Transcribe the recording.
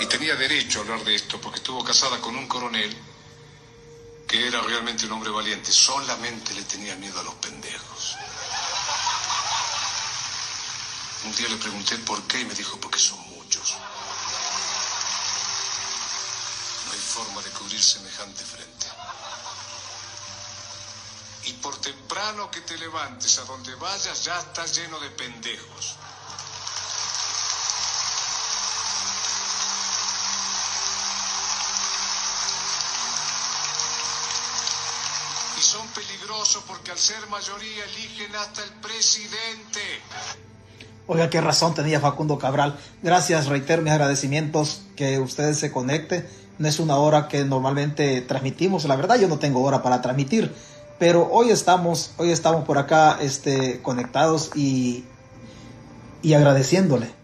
Y tenía derecho a hablar de esto porque estuvo casada con un coronel que era realmente un hombre valiente. Solamente le tenía miedo a los pendejos. Un día le pregunté por qué y me dijo porque son muchos. No hay forma de cubrir semejante frente. Y por temprano que te levantes a donde vayas ya estás lleno de pendejos. Son peligrosos porque al ser mayoría eligen hasta el presidente. Oiga, qué razón tenía Facundo Cabral. Gracias, reitero mis agradecimientos que ustedes se conecten. No es una hora que normalmente transmitimos. La verdad, yo no tengo hora para transmitir. Pero hoy estamos, hoy estamos por acá este, conectados y, y agradeciéndole